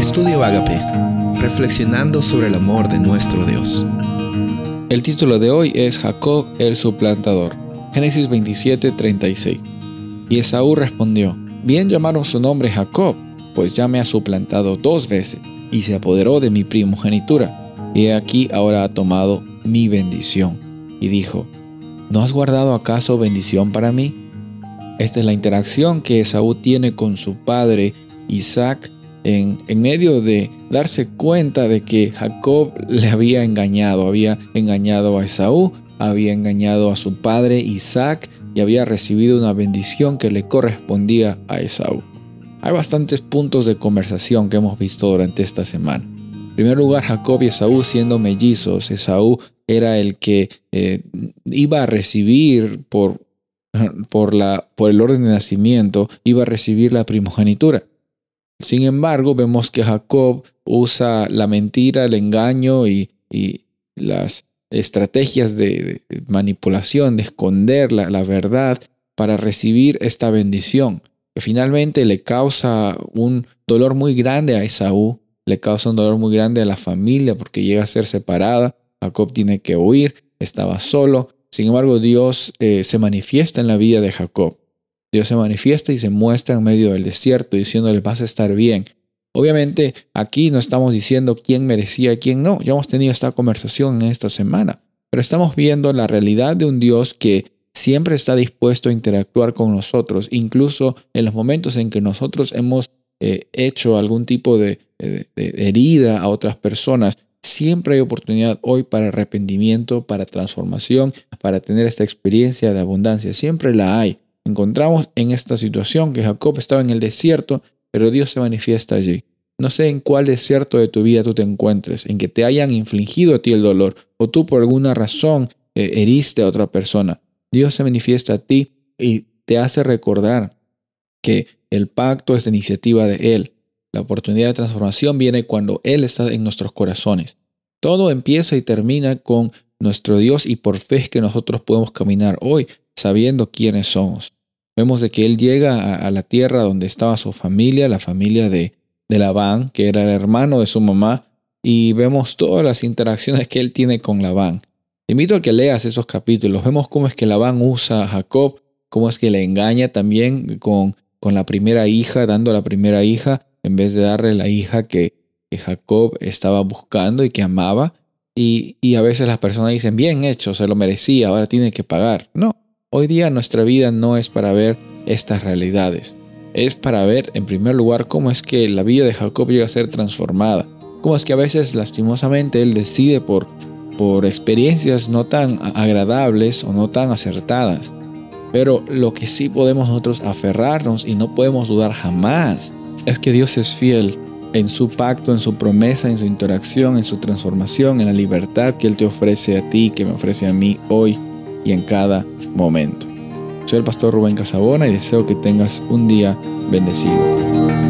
Estudio Agape, reflexionando sobre el amor de nuestro Dios. El título de hoy es Jacob el suplantador. Génesis 27, 36. Y Esaú respondió, Bien llamaron su nombre Jacob, pues ya me ha suplantado dos veces y se apoderó de mi primogenitura. Y aquí ahora ha tomado mi bendición. Y dijo, ¿no has guardado acaso bendición para mí? Esta es la interacción que Esaú tiene con su padre Isaac en, medio de darse cuenta de que Jacob le había engañado, había engañado a Esaú, había engañado a su padre Isaac y había recibido una bendición que le correspondía a Esaú. Hay bastantes puntos de conversación que hemos visto durante esta semana. En primer lugar, Jacob y Esaú siendo mellizos, Esaú era el que eh, iba a recibir por por, la, por el orden de nacimiento, iba a recibir la primogenitura. Sin embargo, vemos que Jacob usa la mentira, el engaño y, las estrategias de, manipulación, de esconder la, verdad para recibir esta bendición, que finalmente le causa un dolor muy grande a Esaú, le causa un dolor muy grande a la familia porque llega a ser separada, Jacob tiene que huir, estaba solo, sin embargo, Dios eh, se manifiesta en la vida de Jacob. Dios se manifiesta y se muestra en medio del desierto diciéndole vas a estar bien. Obviamente aquí no estamos diciendo quién merecía y quién no. Ya hemos tenido esta conversación en esta semana. Pero estamos viendo la realidad de un Dios que siempre está dispuesto a interactuar con nosotros, incluso en los momentos en que nosotros hemos eh, hecho algún tipo de herida a otras personas. Siempre hay oportunidad hoy para arrepentimiento, para transformación, para tener esta experiencia de abundancia. Siempre la hay. Encontramos en esta situación que Jacob estaba en el desierto, pero Dios se manifiesta allí. No sé en cuál desierto de tu vida tú te encuentres, en que te hayan infligido a ti el dolor o tú por alguna razón eh, heriste a otra persona. Dios se manifiesta a ti y te hace recordar que el pacto es la iniciativa de Él. La oportunidad de transformación viene cuando Él está en nuestros corazones. Todo empieza y termina con nuestro Dios y por fe es que nosotros podemos caminar hoy sabiendo quiénes somos. Vemos de que Él llega a, la tierra donde estaba su familia, la familia de, de Labán, que era el hermano de su mamá, y vemos todas las interacciones que Él tiene con Labán. Te invito a que leas esos capítulos. Vemos cómo es que Labán usa a Jacob, cómo es que le engaña también con, con la primera hija, dando la primera hija en vez de darle la hija que, Jacob estaba buscando y que amaba. Y, y, a veces las personas dicen, bien hecho, se lo merecía, ahora tiene que pagar. No, hoy día nuestra vida no es para ver estas realidades. Es para ver, en primer lugar, cómo es que la vida de Jacob llega a ser transformada. Cómo es que a veces, lastimosamente, él decide por, por experiencias no tan agradables o no tan acertadas. Pero lo que sí podemos nosotros aferrarnos y no podemos dudar jamás es que Dios es fiel en su pacto, en su promesa, en su interacción, en su transformación, en la libertad que Él te ofrece a ti, que me ofrece a mí hoy y en cada momento. Soy el pastor Rubén Casabona y deseo que tengas un día bendecido.